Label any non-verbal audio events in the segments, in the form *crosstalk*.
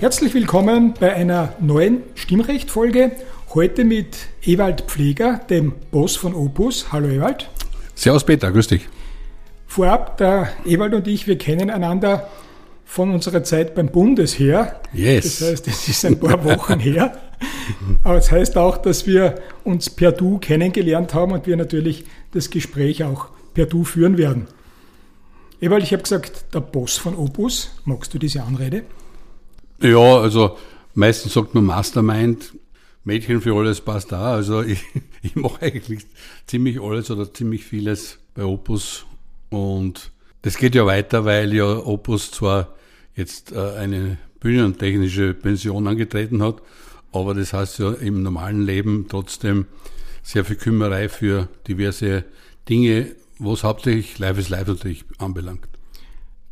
Herzlich willkommen bei einer neuen Stimmrecht-Folge. Heute mit Ewald Pfleger, dem Boss von Opus. Hallo Ewald. Servus Peter, grüß dich. Vorab, der Ewald und ich, wir kennen einander von unserer Zeit beim Bundesheer. Yes. Das heißt, es ist ein paar Wochen her. Aber es das heißt auch, dass wir uns per Du kennengelernt haben und wir natürlich das Gespräch auch per Du führen werden. Ewald, ich habe gesagt, der Boss von Opus. Magst du diese Anrede? Ja, also meistens sagt man Mastermind, Mädchen für alles passt da. Also *laughs* ich, ich mache eigentlich ziemlich alles oder ziemlich vieles bei Opus und das geht ja weiter, weil ja Opus zwar jetzt äh, eine bühnentechnische Pension angetreten hat, aber das heißt ja im normalen Leben trotzdem sehr viel Kümmerei für diverse Dinge, was hauptsächlich Live is Live natürlich anbelangt.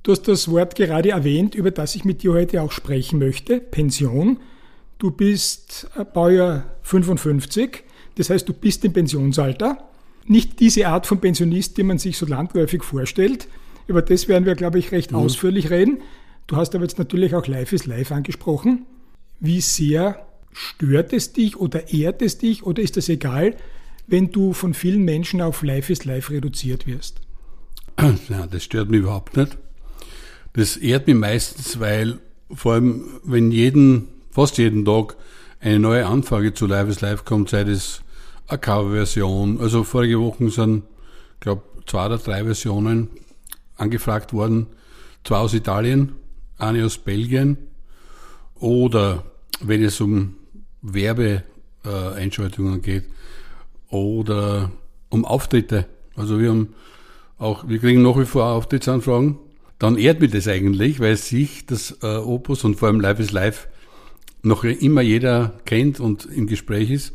Du hast das Wort gerade erwähnt, über das ich mit dir heute auch sprechen möchte, Pension. Du bist äh, Baujahr 55, das heißt, du bist im Pensionsalter. Nicht diese Art von Pensionist, die man sich so landläufig vorstellt. Über das werden wir, glaube ich, recht mhm. ausführlich reden. Du hast aber jetzt natürlich auch Life is Life angesprochen. Wie sehr stört es dich oder ehrt es dich oder ist das egal, wenn du von vielen Menschen auf Life is Life reduziert wirst? Ja, das stört mich überhaupt nicht. Das ehrt mich meistens, weil vor allem, wenn jeden, fast jeden Tag eine neue Anfrage zu Live is Live kommt, sei das eine Coverversion. Also vorige Woche sind, glaube zwei oder drei Versionen angefragt worden. Zwei aus Italien, eine aus Belgien. Oder wenn es um Werbeeinschaltungen geht oder um Auftritte. Also wir haben auch, wir kriegen nach wie vor Auftrittsanfragen dann ehrt mich das eigentlich, weil sich das äh, Opus und vor allem Live is Live noch immer jeder kennt und im Gespräch ist.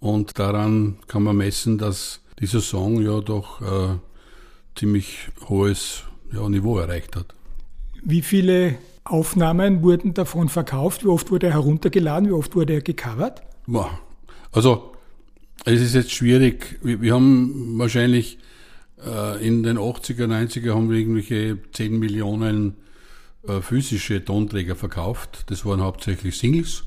Und daran kann man messen, dass dieser Song ja doch äh, ziemlich hohes ja, Niveau erreicht hat. Wie viele Aufnahmen wurden davon verkauft? Wie oft wurde er heruntergeladen? Wie oft wurde er gecovert? Also, es ist jetzt schwierig. Wir, wir haben wahrscheinlich in den 80er, 90er haben wir irgendwelche 10 Millionen äh, physische Tonträger verkauft. Das waren hauptsächlich Singles,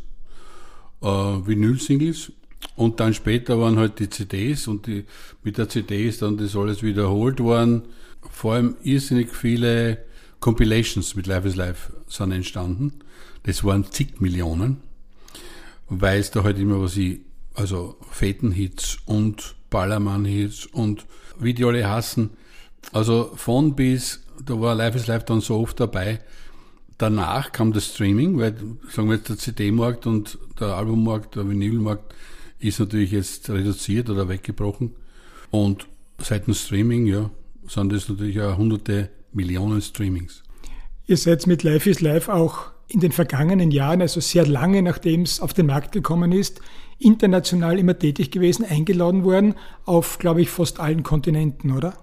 äh, Vinyl-Singles. Und dann später waren halt die CDs und die, mit der CD ist dann das alles wiederholt worden. Vor allem irrsinnig viele Compilations mit Live is Live sind entstanden. Das waren zig Millionen, weil es da halt immer was ich, also Fetenhits und Ballermann-Hits und wie die alle hassen. Also von bis, da war Life is Life dann so oft dabei. Danach kam das Streaming, weil, sagen wir jetzt, der CD-Markt und der Albummarkt, der Vinylmarkt ist natürlich jetzt reduziert oder weggebrochen. Und seit dem Streaming, ja, sind das natürlich auch hunderte Millionen Streamings. Ihr seid mit Life is Life auch in den vergangenen Jahren, also sehr lange nachdem es auf den Markt gekommen ist, international immer tätig gewesen, eingeladen worden auf, glaube ich, fast allen Kontinenten, oder?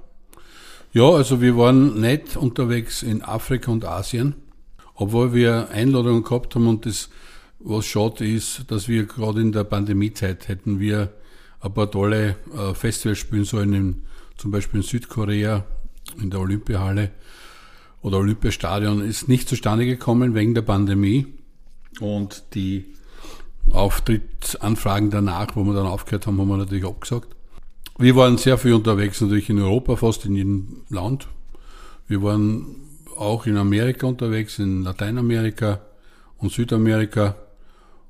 Ja, also wir waren nicht unterwegs in Afrika und Asien, obwohl wir Einladungen gehabt haben und das, was schade ist, dass wir gerade in der Pandemiezeit hätten wir ein paar tolle äh, Festivals spielen sollen, in, zum Beispiel in Südkorea, in der Olympiahalle oder Olympiastadion, ist nicht zustande gekommen wegen der Pandemie. Und die Auftrittsanfragen danach, wo wir dann aufgehört haben, haben wir natürlich abgesagt. Wir waren sehr viel unterwegs, natürlich in Europa, fast in jedem Land. Wir waren auch in Amerika unterwegs, in Lateinamerika und Südamerika.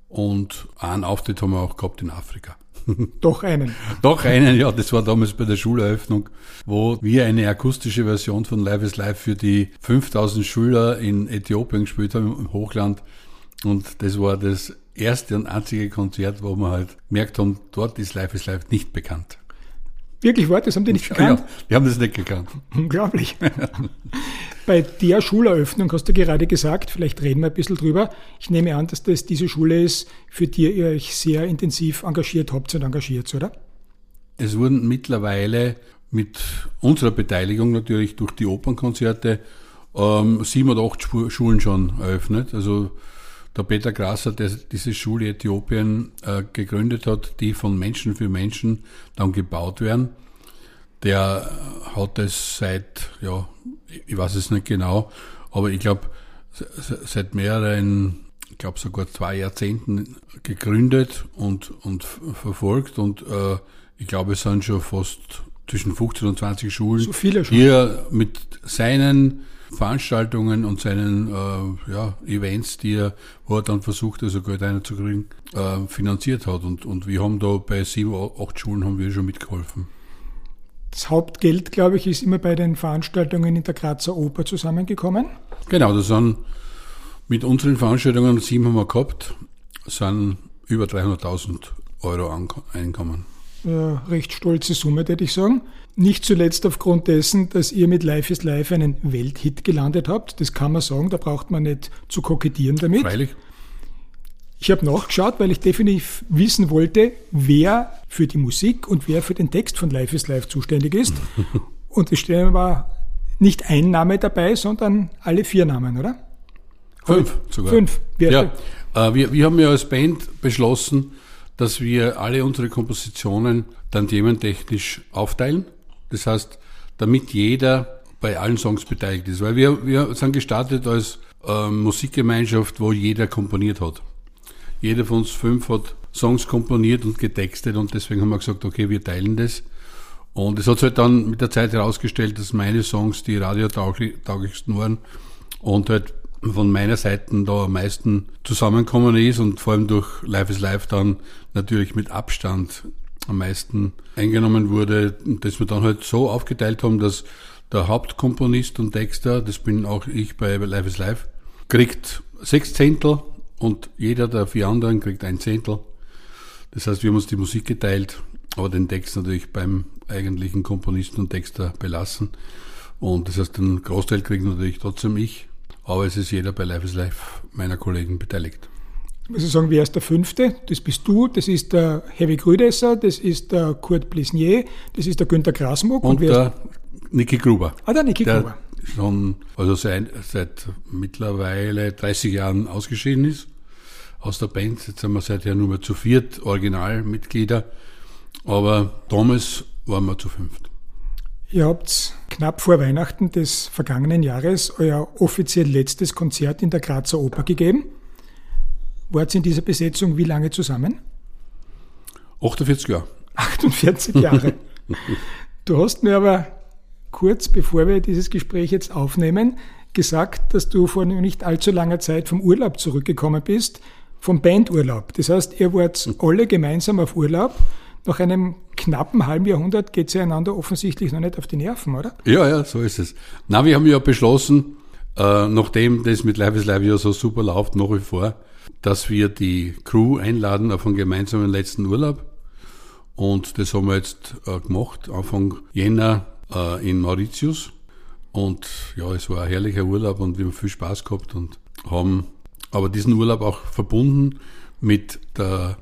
Und einen Auftritt haben wir auch gehabt in Afrika. *laughs* Doch einen. Doch einen, ja. Das war damals bei der Schuleröffnung, wo wir eine akustische Version von Live is Live für die 5000 Schüler in Äthiopien gespielt haben, im Hochland. Und das war das erste und einzige Konzert, wo wir halt gemerkt haben, dort ist Life is Life nicht bekannt. Wirklich war das? Haben die nicht gekannt? Ja, die haben das nicht gekannt. *laughs* Unglaublich. bei der Schuleröffnung hast du gerade gesagt, vielleicht reden wir ein bisschen drüber. Ich nehme an, dass das diese Schule ist, für die ihr euch sehr intensiv engagiert habt und engagiert, oder? Es wurden mittlerweile mit unserer Beteiligung natürlich durch die Opernkonzerte ähm, sieben oder acht Schulen schon eröffnet. Also der Peter Grasser, der diese Schule Äthiopien äh, gegründet hat, die von Menschen für Menschen dann gebaut werden, der hat es seit, ja, ich weiß es nicht genau, aber ich glaube, seit mehreren, ich glaube sogar zwei Jahrzehnten gegründet und, und verfolgt und äh, ich glaube, es sind schon fast zwischen 15 und 20 Schulen, so viele Schulen. hier mit seinen Veranstaltungen und seinen äh, ja, Events, die er, wo er dann versucht, also Geld einzukriegen, äh, finanziert hat. Und, und wir haben da bei sieben, acht Schulen haben wir schon mitgeholfen. Das Hauptgeld, glaube ich, ist immer bei den Veranstaltungen in der Grazer Oper zusammengekommen. Genau, das sind mit unseren Veranstaltungen, sieben haben wir gehabt, sind über 300.000 Euro Einkommen. Ja, recht stolze Summe, würde ich sagen. Nicht zuletzt aufgrund dessen, dass ihr mit Life is Life einen Welthit gelandet habt. Das kann man sagen, da braucht man nicht zu kokettieren damit. Freilich. Ich habe nachgeschaut, weil ich definitiv wissen wollte, wer für die Musik und wer für den Text von Life is Life zuständig ist. *laughs* und es war nicht ein Name dabei, sondern alle vier Namen, oder? Fünf sogar. Fünf. Wer ja, äh, wir, wir haben ja als Band beschlossen, dass wir alle unsere Kompositionen dann thementechnisch aufteilen. Das heißt, damit jeder bei allen Songs beteiligt ist. Weil wir, wir sind gestartet als äh, Musikgemeinschaft, wo jeder komponiert hat. Jeder von uns fünf hat Songs komponiert und getextet und deswegen haben wir gesagt, okay, wir teilen das. Und es hat sich halt dann mit der Zeit herausgestellt, dass meine Songs die radiotauglichsten waren und halt von meiner Seite da am meisten zusammenkommen ist und vor allem durch Life is Life dann natürlich mit Abstand am meisten eingenommen wurde, dass wir dann halt so aufgeteilt haben, dass der Hauptkomponist und Texter, das bin auch ich bei Life is Life, kriegt sechs Zehntel und jeder der vier anderen kriegt ein Zehntel. Das heißt, wir haben uns die Musik geteilt, aber den Text natürlich beim eigentlichen Komponisten und Texter belassen. Und das heißt, den Großteil kriegt natürlich trotzdem ich, aber es ist jeder bei Life is Life meiner Kollegen beteiligt. Ich muss sagen, wer ist der Fünfte? Das bist du, das ist der Heavy Grüdesser, das ist der Kurt Blisnier, das ist der Günther Grasmuck. Und, und der Niki Gruber. Ah, der Niki Gruber schon, also seit, seit mittlerweile 30 Jahren ausgeschieden ist aus der Band. Jetzt sind wir seither nur mehr zu viert Originalmitglieder. Aber damals waren wir zu fünft. Ihr habt knapp vor Weihnachten des vergangenen Jahres euer offiziell letztes Konzert in der Grazer Oper gegeben. Wart in dieser Besetzung wie lange zusammen? 48 Jahre. 48 *laughs* Jahre. du hast mir aber kurz bevor wir dieses Gespräch jetzt aufnehmen, gesagt, dass du vor nicht allzu langer Zeit vom Urlaub zurückgekommen bist, vom Bandurlaub. Das heißt, ihr wart alle gemeinsam auf Urlaub. Nach einem knappen halben Jahrhundert geht sie einander offensichtlich noch nicht auf die Nerven, oder? Ja, ja, so ist es. Na, wir haben ja beschlossen, äh, nachdem das mit Live is Live ja so super läuft, nach wie vor, dass wir die Crew einladen auf einen gemeinsamen letzten Urlaub. Und das haben wir jetzt äh, gemacht, Anfang Jänner äh, in Mauritius. Und ja, es war ein herrlicher Urlaub und wir haben viel Spaß gehabt und haben aber diesen Urlaub auch verbunden mit der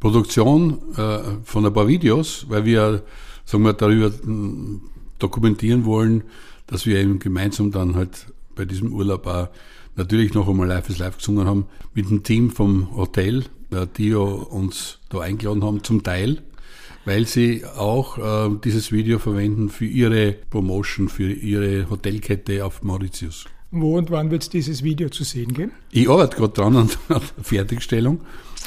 Produktion äh, von ein paar Videos, weil wir, sagen wir, darüber hm, dokumentieren wollen, dass wir eben gemeinsam dann halt bei diesem Urlaub auch natürlich noch einmal Live is Live gesungen haben mit dem Team vom Hotel, äh, die uns da eingeladen haben zum Teil weil sie auch äh, dieses Video verwenden für ihre Promotion, für ihre Hotelkette auf Mauritius. Wo und wann wird es dieses Video zu sehen geben? Ich arbeite gerade dran an der *laughs* Fertigstellung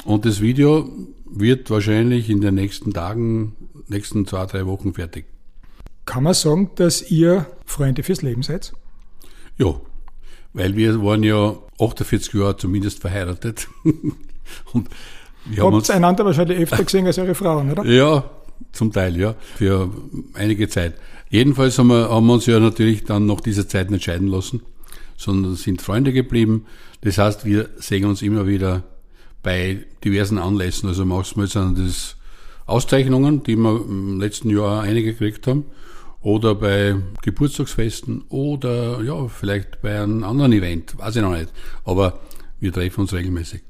und das Video wird wahrscheinlich in den nächsten Tagen, nächsten zwei, drei Wochen fertig. Kann man sagen, dass ihr Freunde fürs Leben seid? Ja, weil wir waren ja 48 Jahre zumindest verheiratet. *laughs* und wir Habt ihr einander wahrscheinlich öfter *laughs* gesehen als eure Frauen, oder? Ja, zum Teil, ja, für einige Zeit. Jedenfalls haben wir, haben wir uns ja natürlich dann nach dieser Zeit nicht scheiden lassen, sondern sind Freunde geblieben. Das heißt, wir sehen uns immer wieder bei diversen Anlässen. Also manchmal sind das Auszeichnungen, die wir im letzten Jahr einige gekriegt haben. Oder bei Geburtstagsfesten oder ja, vielleicht bei einem anderen Event, weiß ich noch nicht. Aber wir treffen uns regelmäßig.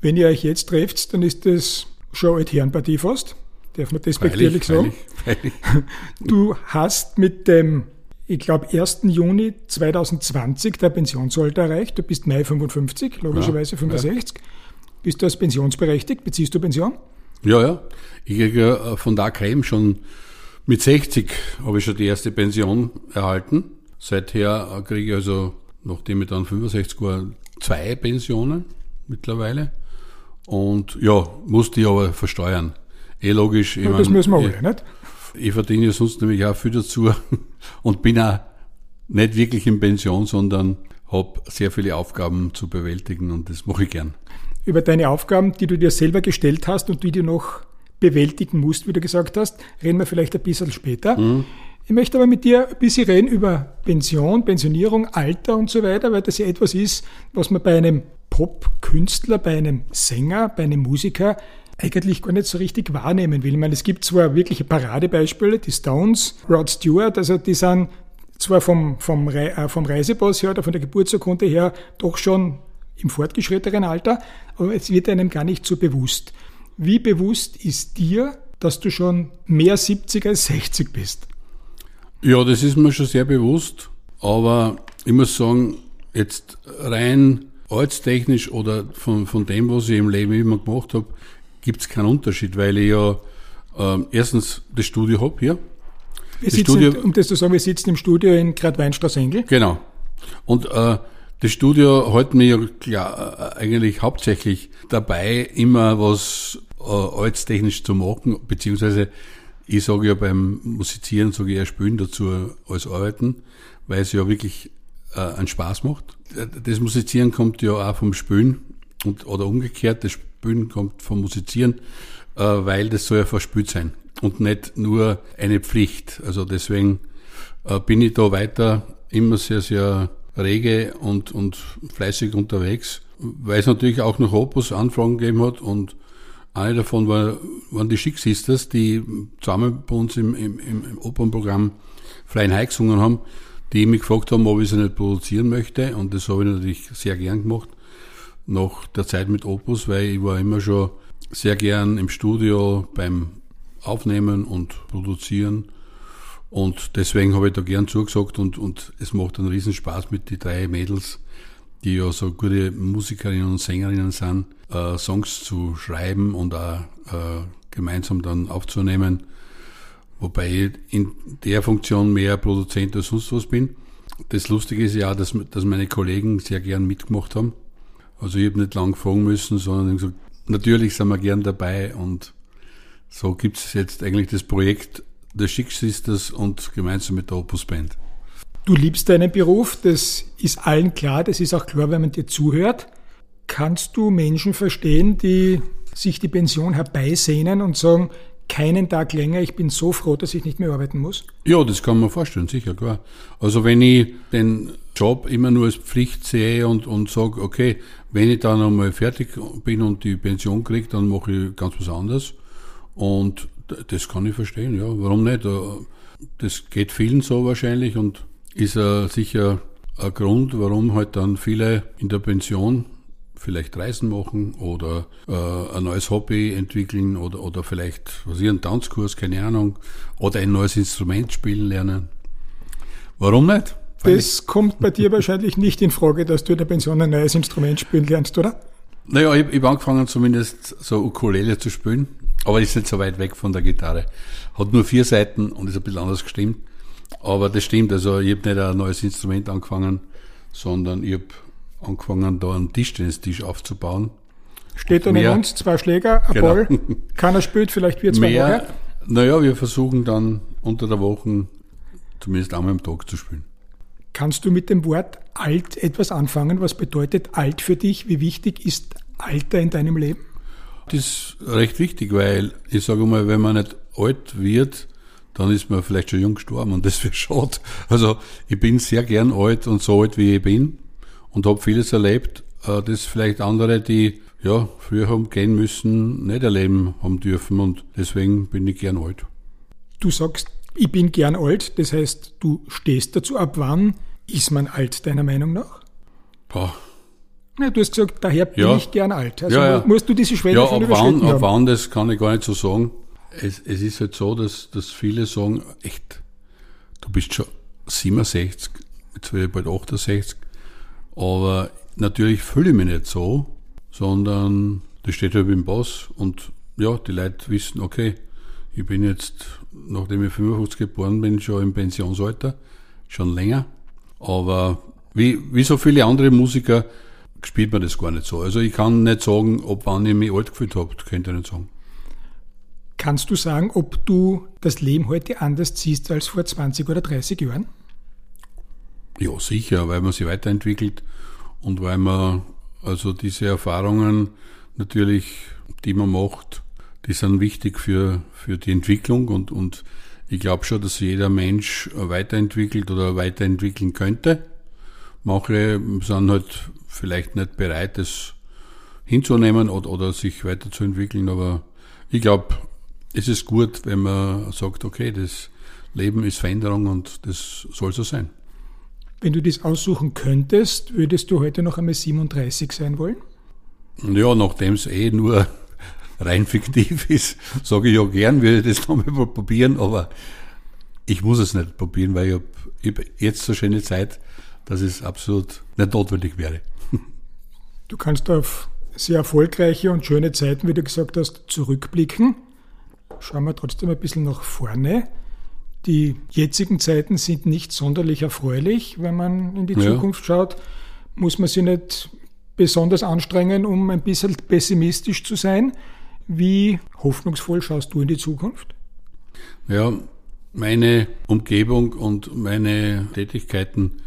Wenn ihr euch jetzt trefft, dann ist das schon Altherrenpartie fast. Darf man despektierlich sagen? Freilich, freilich. *laughs* Du hast mit dem, ich glaube, 1. Juni 2020 der Pensionsalter erreicht. Du bist Mai 55, logischerweise ja, 65. Ja. Bist du als pensionsberechtigt? Beziehst du Pension? Ja, ja. Ich kriege äh, von der KM schon mit 60 habe ich schon die erste Pension erhalten. Seither kriege ich also, nachdem ich dann 65 war, zwei Pensionen mittlerweile. Und ja, musste ich aber versteuern. Eh logisch. Ich ja, das müssen wir alle, ich, nicht? Ich verdiene ja sonst nämlich auch viel dazu *laughs* und bin auch nicht wirklich in Pension, sondern habe sehr viele Aufgaben zu bewältigen und das mache ich gern. Über deine Aufgaben, die du dir selber gestellt hast und die du noch bewältigen musst, wie du gesagt hast, reden wir vielleicht ein bisschen später. Mhm. Ich möchte aber mit dir ein bisschen reden über Pension, Pensionierung, Alter und so weiter, weil das ja etwas ist, was man bei einem Pop-Künstler, bei einem Sänger, bei einem Musiker eigentlich gar nicht so richtig wahrnehmen will. Ich meine, es gibt zwar wirkliche Paradebeispiele, die Stones, Rod Stewart, also die sind zwar vom, vom, äh, vom Reisepass her oder von der Geburtsurkunde her doch schon im fortgeschrittenen Alter, aber es wird einem gar nicht so bewusst. Wie bewusst ist dir, dass du schon mehr 70 als 60 bist? Ja, das ist mir schon sehr bewusst, aber ich muss sagen, jetzt rein ortstechnisch oder von, von dem, was ich im Leben immer gemacht habe, gibt es keinen Unterschied, weil ich ja äh, erstens das Studio habe hier. Wir sitzen, Studio, um das zu sagen, wir sitzen im Studio in Gradweinstraße-Engel. Genau. Und äh, das Studio hält mir ja klar, eigentlich hauptsächlich dabei, immer was äh, ortstechnisch zu machen, beziehungsweise ich sage ja beim Musizieren, sage ich eher Spielen dazu als Arbeiten, weil es ja wirklich äh, einen Spaß macht. Das Musizieren kommt ja auch vom Spülen und, oder umgekehrt, das Spülen kommt vom Musizieren, äh, weil das soll ja verspült sein und nicht nur eine Pflicht. Also deswegen äh, bin ich da weiter immer sehr, sehr rege und, und fleißig unterwegs, weil es natürlich auch noch Opus-Anfragen gegeben hat und eine davon war, waren die Chic Sisters, die zusammen bei uns im, im, im Opernprogramm Flying High gesungen haben die mich gefragt haben, ob ich sie nicht produzieren möchte. Und das habe ich natürlich sehr gern gemacht, nach der Zeit mit Opus, weil ich war immer schon sehr gern im Studio beim Aufnehmen und Produzieren. Und deswegen habe ich da gern zugesagt und, und es macht einen riesen Spaß mit den drei Mädels, die ja so gute Musikerinnen und Sängerinnen sind, äh, Songs zu schreiben und auch äh, gemeinsam dann aufzunehmen. Wobei ich in der Funktion mehr Produzent als sonst was bin. Das Lustige ist ja, dass, dass meine Kollegen sehr gern mitgemacht haben. Also ich habe nicht lang fragen müssen, sondern gesagt, natürlich sind wir gern dabei und so gibt es jetzt eigentlich das Projekt der Schick Sisters und gemeinsam mit der Opus Band. Du liebst deinen Beruf, das ist allen klar, das ist auch klar, wenn man dir zuhört. Kannst du Menschen verstehen, die sich die Pension herbeisehnen und sagen, keinen Tag länger. Ich bin so froh, dass ich nicht mehr arbeiten muss. Ja, das kann man vorstellen, sicher, klar. Also wenn ich den Job immer nur als Pflicht sehe und, und sage, okay, wenn ich dann einmal fertig bin und die Pension kriege, dann mache ich ganz was anderes. Und das kann ich verstehen, ja. Warum nicht? Äh, das geht vielen so wahrscheinlich und ist uh, sicher ein Grund, warum halt dann viele in der Pension vielleicht Reisen machen oder äh, ein neues Hobby entwickeln oder, oder vielleicht was ich, einen Tanzkurs, keine Ahnung, oder ein neues Instrument spielen lernen. Warum nicht? das kommt bei dir *laughs* wahrscheinlich nicht in Frage, dass du in der Pension ein neues Instrument spielen lernst, oder? Naja, ich, ich habe angefangen zumindest so Ukulele zu spielen, aber ist nicht so weit weg von der Gitarre. Hat nur vier Seiten und ist ein bisschen anders gestimmt. Aber das stimmt, also ich habe nicht ein neues Instrument angefangen, sondern ich habe angefangen, da einen Tischtennistisch aufzubauen. Steht da neben uns zwei Schläger, ein genau. Ball, keiner spielt, vielleicht wir zwei mehr, Naja, wir versuchen dann unter der Woche zumindest einmal am Tag zu spielen. Kannst du mit dem Wort alt etwas anfangen? Was bedeutet alt für dich? Wie wichtig ist Alter in deinem Leben? Das ist recht wichtig, weil ich sage mal, wenn man nicht alt wird, dann ist man vielleicht schon jung gestorben und das wäre *laughs* schade. Also ich bin sehr gern alt und so alt wie ich bin und habe vieles erlebt, äh, das vielleicht andere, die ja früher haben gehen müssen, nicht erleben haben dürfen und deswegen bin ich gern alt. Du sagst Ich bin gern alt, das heißt, du stehst dazu. Ab wann ist man alt, deiner Meinung nach? Boah. Ja, du hast gesagt, daher bin Ja. ich gern alt. Also Ja, musst du diese Schwelle Ja, schon ab wann, ab wann, das kann ich gar nicht so sagen. Es, es ist halt so, dass, dass viele sagen, echt, du bist schon 67, jetzt werde ich bald 68, aber natürlich fühle ich mich nicht so, sondern das steht halt im Pass und ja, die Leute wissen, okay, ich bin jetzt, nachdem ich 55 geboren bin, schon im Pensionsalter, schon länger, aber wie, wie so viele andere Musiker spielt man das gar nicht so. Also ich kann nicht sagen, ob wann ich mich alt gefühlt habe, könnte ich nicht sagen. Kannst du sagen, ob du das Leben heute anders siehst als vor 20 oder 30 Jahren? Ja, sicher, weil man sich weiterentwickelt und weil man also diese Erfahrungen natürlich, die man macht, die sind wichtig für, für die Entwicklung und, und ich glaube schon, dass jeder Mensch weiterentwickelt oder weiterentwickeln könnte. Manche sind halt vielleicht nicht bereit, das hinzunehmen oder, oder sich weiterzuentwickeln, aber ich glaube, es ist gut, wenn man sagt, okay, das Leben ist Veränderung und das soll so sein. Wenn du das aussuchen könntest, würdest du heute noch einmal 37 sein wollen? Ja, nachdem es eh nur *laughs* rein fiktiv ist, sage ich ja gern, würde ich das nochmal probieren, aber ich muss es nicht probieren, weil ich habe hab jetzt so schöne Zeit, dass es absolut nicht notwendig wäre. Du kannst auf sehr erfolgreiche und schöne Zeiten, wie du gesagt hast, zurückblicken. Schauen wir trotzdem ein bisschen nach vorne. Die jetzigen Zeiten sind nicht sonderlich erfreulich. Wenn man in die Ja. Zukunft schaut, muss man sich nicht besonders anstrengen, um ein bisschen pessimistisch zu sein. Wie hoffnungsvoll schaust du in die Zukunft? Ja, meine Umgebung und meine Tätigkeiten,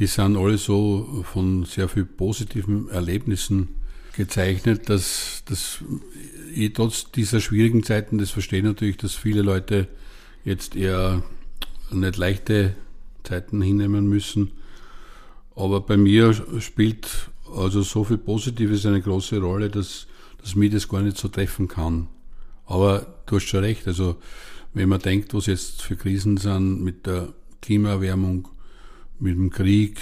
die sind alle so von sehr viel positiven Erlebnissen gezeichnet, dass, dass ich trotz dieser schwierigen Zeiten, das verstehe natürlich, dass viele Leute jetzt eher nicht leichte Zeiten hinnehmen müssen. Aber bei mir spielt also so viel Positives eine große Rolle, dass, dass mich das gar nicht so treffen kann. Aber du hast schon recht, also wenn man denkt, was jetzt für Krisen sind mit der Klimaerwärmung, mit dem Krieg,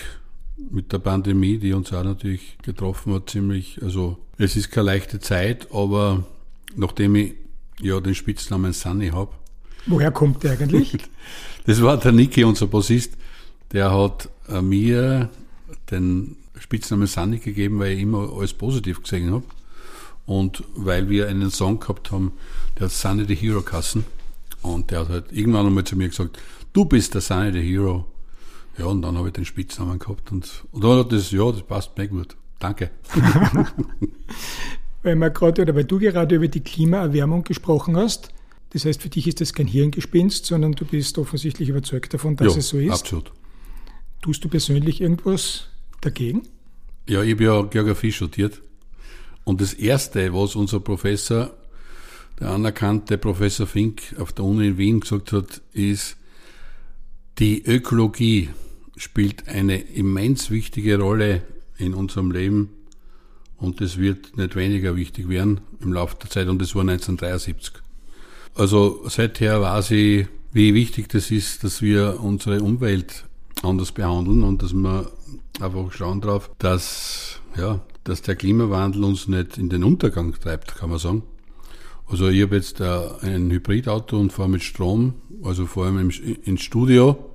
mit der Pandemie, die uns auch natürlich getroffen hat, ziemlich, also es ist keine leichte Zeit, aber nachdem ich ja den Spitznamen Sunny habe, Woher kommt der eigentlich? *laughs* das war der Niki, unser Bassist, der hat äh, mir den Spitznamen Sunny gegeben, weil ich immer alles positiv gesehen habe. Und weil wir einen Song gehabt haben, der hat Sunny the Hero kassen. Und der hat halt irgendwann einmal zu mir gesagt, du bist der Sunny the Hero. Ja, und dann habe ich den Spitznamen gehabt. Und, und dann hat das, ja, das passt mir gut. Danke. *laughs* weil wir gerade oder weil du gerade über die Klimaerwärmung gesprochen hast. Das heißt, für dich ist das kein Hirngespinst, sondern du bist offensichtlich überzeugt davon, dass ja, es so ist. absolut. Tust du persönlich irgendwas dagegen? Ja, ich habe ja Geografie studiert. Und das Erste, was unser Professor, der anerkannte Professor Fink auf der Uni in Wien gesagt hat, ist, die Ökologie spielt eine immens wichtige Rolle in unserem Leben und es wird nicht weniger wichtig werden im Laufe der Zeit und das war 1973. Also seither weiß ich, wie wichtig das ist, dass wir unsere Umwelt anders behandeln und dass wir einfach schauen drauf, dass, ja, dass der Klimawandel uns nicht in den Untergang treibt, kann man sagen. Also ich habe jetzt ein Hybridauto und fahre mit Strom, also vor allem ins Studio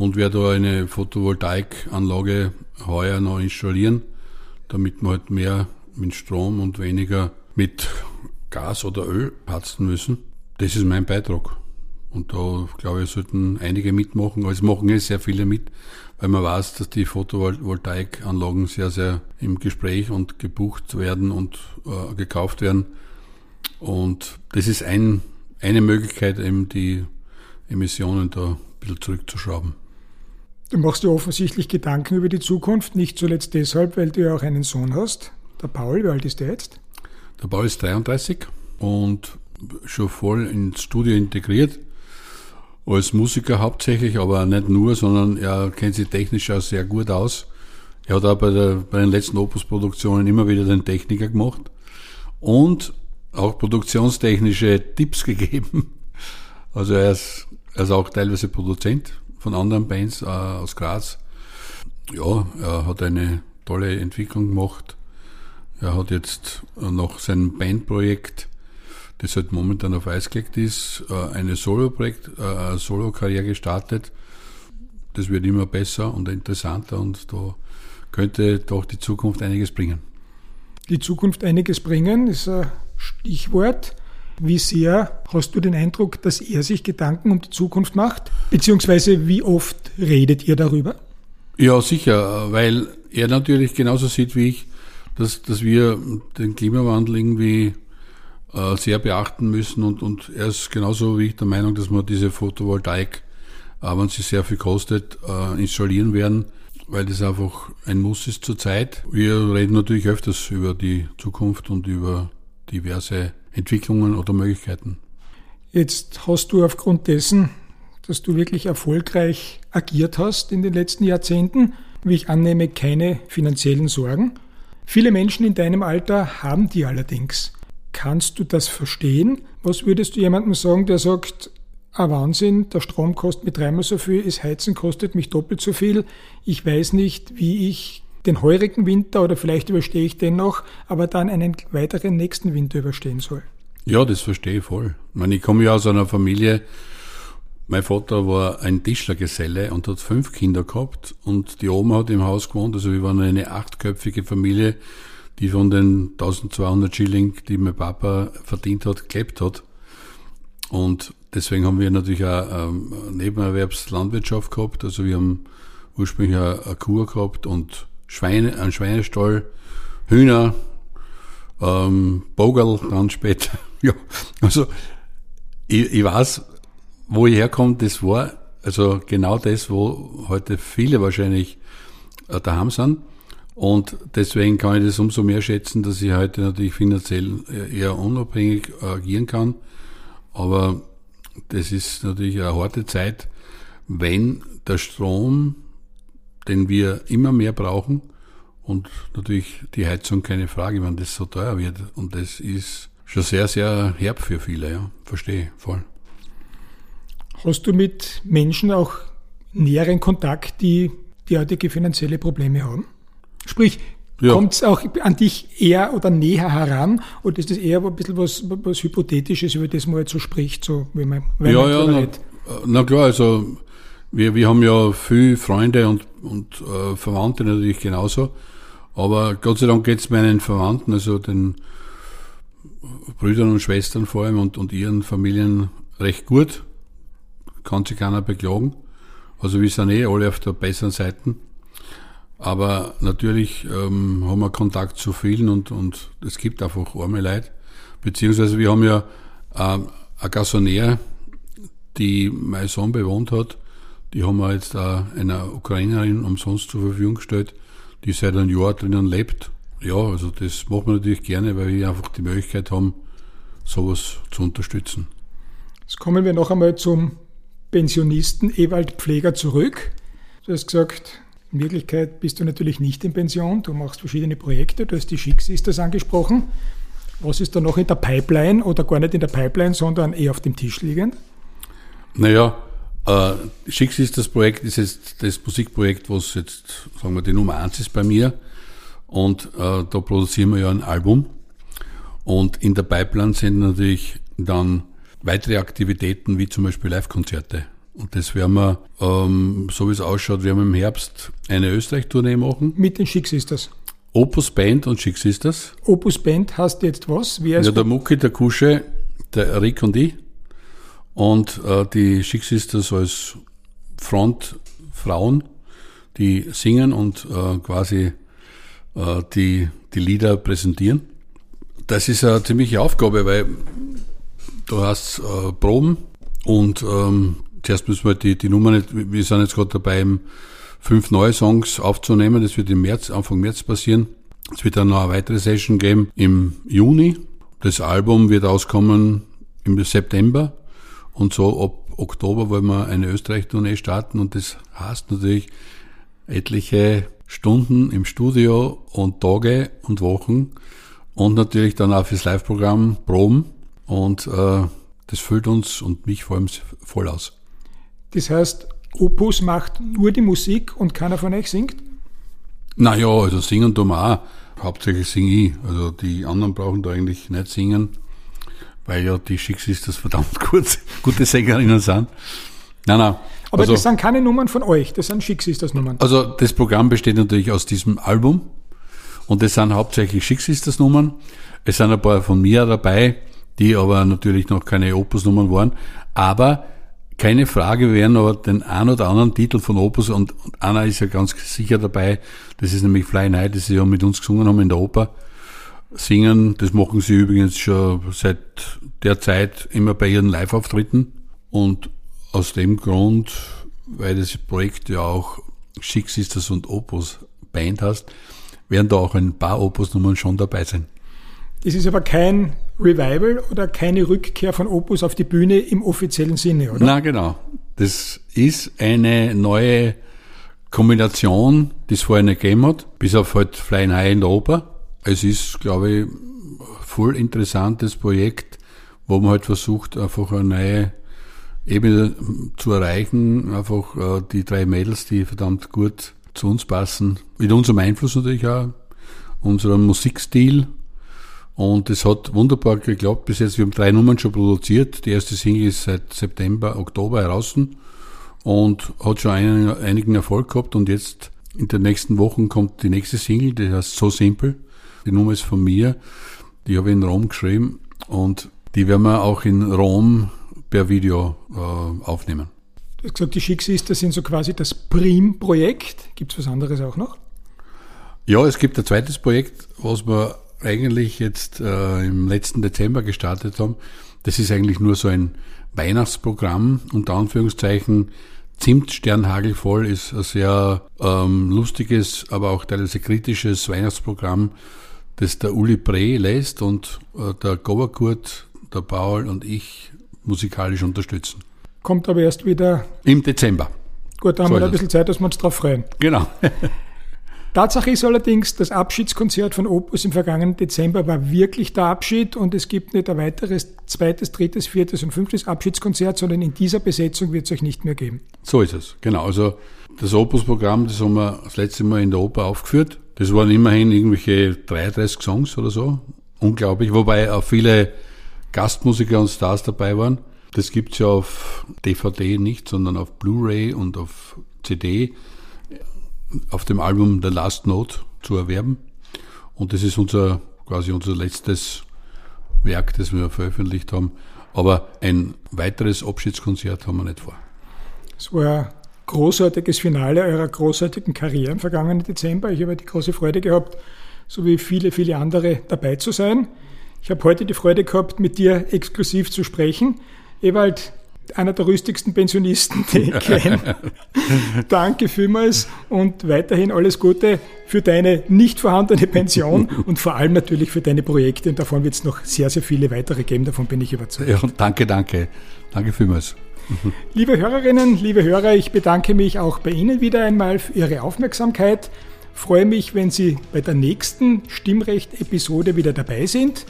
und werde da eine Photovoltaikanlage heuer noch installieren, damit wir halt mehr mit Strom und weniger mit Gas oder Öl heizen müssen. Das ist mein Beitrag. Und da, glaube ich, sollten einige mitmachen. Es machen eh sehr viele mit, weil man weiß, dass die Photovoltaikanlagen sehr, sehr im Gespräch und gebucht werden und äh, gekauft werden. Und das ist ein, eine Möglichkeit, eben die Emissionen da ein bisschen zurückzuschrauben. Du machst dir offensichtlich Gedanken über die Zukunft, nicht zuletzt deshalb, weil du ja auch einen Sohn hast. Der Paul, wie alt ist der jetzt? Der Paul ist 33 und schon voll ins Studio integriert. Als Musiker hauptsächlich, aber nicht nur, sondern er kennt sich technisch auch sehr gut aus. Er hat auch bei, der, bei den letzten Opus-Produktionen immer wieder den Techniker gemacht und auch produktionstechnische Tipps *laughs* gegeben. Also er ist Er ist auch teilweise Produzent von anderen Bands äh, aus Graz. Ja, er hat eine tolle Entwicklung gemacht. Er hat jetzt noch sein Bandprojekt, das halt momentan auf Eis gelegt ist, äh, eine Solo-Projekt, äh, Solo-Karriere gestartet. Das wird immer besser und interessanter und da könnte doch die Zukunft einiges bringen. Die Zukunft einiges bringen ist ein Stichwort. Wie sehr hast du den Eindruck, dass er sich Gedanken um die Zukunft macht? Beziehungsweise wie oft redet ihr darüber? Ja, sicher, weil er natürlich genauso sieht wie ich, dass, dass wir den Klimawandel irgendwie äh, sehr beachten müssen und, und er ist genauso wie ich der Meinung, dass wir diese Photovoltaik, äh, wenn sie sehr viel kostet, äh, installieren werden, weil das einfach ein Muss ist zurzeit. Wir reden natürlich öfters über die Zukunft und über diverse Entwicklungen oder Möglichkeiten. Jetzt hast du aufgrund dessen, dass du wirklich erfolgreich agiert hast in den letzten Jahrzehnten, wie ich annehme, keine finanziellen Sorgen. Viele Menschen in deinem Alter haben die allerdings. Kannst du das verstehen? Was würdest du jemandem sagen, der sagt, ah Wahnsinn, der Strom kostet mir dreimal so viel, das Heizen kostet mich doppelt so viel, ich weiß nicht, wie ich den heurigen Winter oder vielleicht überstehe ich den noch, aber dann einen weiteren nächsten Winter überstehen soll. Ja, das verstehe ich voll. Ich, meine, ich komme ja aus einer Familie, mein Vater war ein Tischlergeselle und hat fünf Kinder gehabt und die Oma hat im Haus gewohnt, also wir waren eine achtköpfige Familie, die von den 1200 Schilling, die mein Papa verdient hat, gelebt hat. Und deswegen haben wir natürlich auch ähm, Nebenerwerbslandwirtschaft gehabt, also wir haben ursprünglich eine, eine Kur gehabt und Schweine, einen Schweinestall, Hühner, ähm, Bogerl dann später. *laughs* ja, also ich, ich weiß, wo ich herkomme, das war also genau das, wo heute viele wahrscheinlich äh, daheim sind. Und deswegen kann ich das umso mehr schätzen, dass ich heute natürlich finanziell äh, eher unabhängig agieren kann. Aber das ist natürlich eine harte Zeit, wenn der Strom den wir immer mehr brauchen. Und natürlich die Heizung keine Frage, wenn das so teuer wird. Und das ist schon sehr, sehr herb für viele, ja. Verstehe, voll. Hast du mit Menschen auch näheren Kontakt, die derartige finanzielle Probleme haben? Sprich, ja. kommt es auch an dich eher oder näher heran oder ist das eher ein bisschen was, was Hypothetisches, über das man jetzt so spricht, so wie man, wenn ja, man ja, na, na, klar, also wir, wir haben ja viele Freunde und, und äh, Verwandte natürlich genauso. Aber Gott sei Dank geht es meinen Verwandten, also den Brüdern und Schwestern vor allem und, und ihren Familien recht gut. Kann sich keiner beklagen. Also wir sind eh alle auf der besseren Seite. Aber natürlich ähm, haben wir Kontakt zu vielen und, und es gibt einfach arme Leute. Beziehungsweise wir haben ja ähm, eine Gassonär, die mein Sohn bewohnt hat, die haben wir jetzt auch einer Ukrainerin umsonst zur Verfügung gestellt, die seit einem Jahr drinnen lebt. Ja, also das machen wir natürlich gerne, weil wir einfach die Möglichkeit haben, sowas zu unterstützen. Jetzt kommen wir noch einmal zum Pensionisten Ewald Pfleger zurück. Du hast gesagt, in Wirklichkeit bist du natürlich nicht in Pension, du machst verschiedene Projekte, du hast die Schicksisters angesprochen. Was ist da noch in der Pipeline oder gar nicht in der Pipeline, sondern eher auf dem Tisch liegend? Naja, äh, Schicks ist das Projekt, ist jetzt das Musikprojekt, was jetzt, sagen wir, die Nummer eins ist bei mir. Und äh, da produzieren wir ja ein Album. Und in der Pipeline sind natürlich dann weitere Aktivitäten, wie zum Beispiel Live-Konzerte. Und das werden wir, ähm, so wie es ausschaut, werden wir im Herbst eine Österreich-Tournee machen. Mit den Chic Sisters. Opus Band und Chic Sisters. Opus Band hast jetzt was? Wer ist ja, der Mucki, der Kusche, der Rick und ich. Und äh, die Chic Sisters als Frontfrauen, die singen und äh, quasi äh, die, die Lieder präsentieren. Das ist eine ziemliche Aufgabe, weil du hast äh, Proben und ähm, zuerst müssen wir die, die Nummer nicht, wir sind jetzt gerade dabei, fünf neue Songs aufzunehmen. Das wird im März, Anfang März passieren. Es wird dann noch eine weitere Session geben im Juni. Das Album wird auskommen im September. Und so ab Oktober wollen wir eine Österreich-Tournee starten und das heißt natürlich etliche Stunden im Studio und Tage und Wochen und natürlich dann auch fürs Live-Programm Proben und äh, das füllt uns und mich vor allem voll aus. Das heißt, Opus macht nur die Musik und keiner von euch singt? Naja, also singen tun wir auch. Hauptsächlich singe ich. Also die anderen brauchen da eigentlich nicht singen, weil ja die Schicksisters verdammt *laughs* gut, gute Sängerinnen sind. Nein, nein. Aber also, das sind keine Nummern von euch, das sind Schicksisters-Nummern. Also das Programm besteht natürlich aus diesem Album und das sind hauptsächlich Schicksisters-Nummern. Es sind ein paar von mir dabei, die aber natürlich noch keine Opus-Nummern waren. Aber keine Frage, wir werden aber den ein oder anderen Titel von Opus und, und einer ist ja ganz sicher dabei, das ist nämlich Fly Night, das sie ja mit uns gesungen haben in der Oper. Singen, das machen sie übrigens schon seit der Zeit immer bei ihren Live-Auftritten. Und aus dem Grund, weil das Projekt ja auch Schick Sisters und Opus Band hast, werden da auch ein paar Opus-Nummern schon dabei sein. Das ist aber kein Revival oder keine Rückkehr von Opus auf die Bühne im offiziellen Sinne, oder? Na genau. Das ist eine neue Kombination, die es vorher nicht gegeben hat, bis auf halt Flying High in der Oper. Es ist, glaube ich, voll interessantes Projekt, wo man halt versucht, einfach eine neue Ebene zu erreichen. Einfach äh, die drei Mädels, die verdammt gut zu uns passen. Mit unserem Einfluss natürlich auch, unserem Musikstil und es hat wunderbar geklappt bis jetzt. Wir haben drei Nummern schon produziert. Die erste Single ist seit September, Oktober heraus und hat schon einen, einigen Erfolg gehabt. Und jetzt in den nächsten Wochen kommt die nächste Single, die heißt So Simple. Die Nummer ist von mir. Die habe ich in Rom geschrieben und die werden wir auch in Rom per Video äh, aufnehmen. Du hast gesagt, die Schicksester sind so quasi das Prim-Projekt. Gibt es was anderes auch noch? Ja, es gibt ein zweites Projekt, was wir eigentlich jetzt äh, im letzten Dezember gestartet haben, das ist eigentlich nur so ein Weihnachtsprogramm, unter Anführungszeichen. Zimtsternhagel voll ist ein sehr ähm, lustiges, aber auch teilweise kritisches Weihnachtsprogramm, das der Uli Pre lässt und äh, der Goberkurt, der Paul und ich musikalisch unterstützen. Kommt aber erst wieder im Dezember. Gut, da haben so wir ein bisschen Zeit, dass wir uns drauf freuen. Genau. *laughs* Tatsache ist allerdings, das Abschiedskonzert von Opus im vergangenen Dezember war wirklich der Abschied und es gibt nicht ein weiteres zweites, drittes, viertes und fünftes Abschiedskonzert, sondern in dieser Besetzung wird es euch nicht mehr geben. So ist es, genau. Also das Opus-Programm, das haben wir das letzte Mal in der Oper aufgeführt. Das waren immerhin irgendwelche 33 Songs oder so. Unglaublich, wobei auch viele Gastmusiker und Stars dabei waren. Das gibt's ja auf DVD nicht, sondern auf Blu-ray und auf CD auf dem Album The Last Note zu erwerben. Und das ist unser, quasi unser letztes Werk, das wir veröffentlicht haben. Aber ein weiteres Abschiedskonzert haben wir nicht vor. Es war großartiges Finale eurer großartigen Karriere im vergangenen Dezember. Ich habe die große Freude gehabt, so wie viele, viele andere dabei zu sein. Ich habe heute die Freude gehabt, mit dir exklusiv zu sprechen. Ewald, einer der rüstigsten Pensionisten, *laughs* die ich kenne. Danke vielmals und weiterhin alles Gute für deine nicht vorhandene Pension und vor allem natürlich für deine Projekte. Und davon wird es noch sehr, sehr viele weitere geben, davon bin ich überzeugt. Ja, danke, danke. Danke vielmals. Liebe Hörerinnen, liebe Hörer, ich bedanke mich auch bei Ihnen wieder einmal für Ihre Aufmerksamkeit. Freue mich, wenn Sie bei der nächsten Stimmrecht-Episode wieder dabei sind.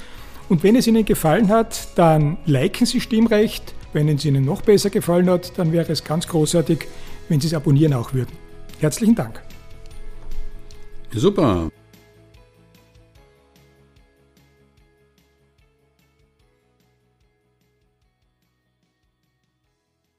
Und wenn es Ihnen gefallen hat, dann liken Sie Stimmrecht wenn es Ihnen noch besser gefallen hat, dann wäre es ganz großartig, wenn Sie es abonnieren auch würden. Herzlichen Dank. Super.